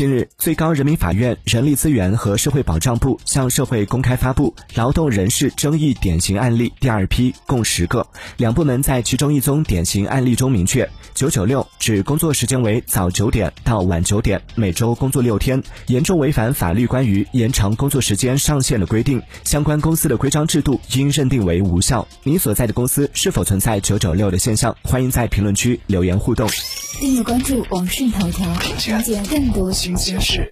近日，最高人民法院人力资源和社会保障部向社会公开发布劳动人事争议典型案例第二批，共十个。两部门在其中一宗典型案例中明确，九九六指工作时间为早九点到晚九点，每周工作六天，严重违反法律关于延长工作时间上限的规定，相关公司的规章制度应认定为无效。你所在的公司是否存在九九六的现象？欢迎在评论区留言互动。订阅关注网讯头条，了解更多新鲜事。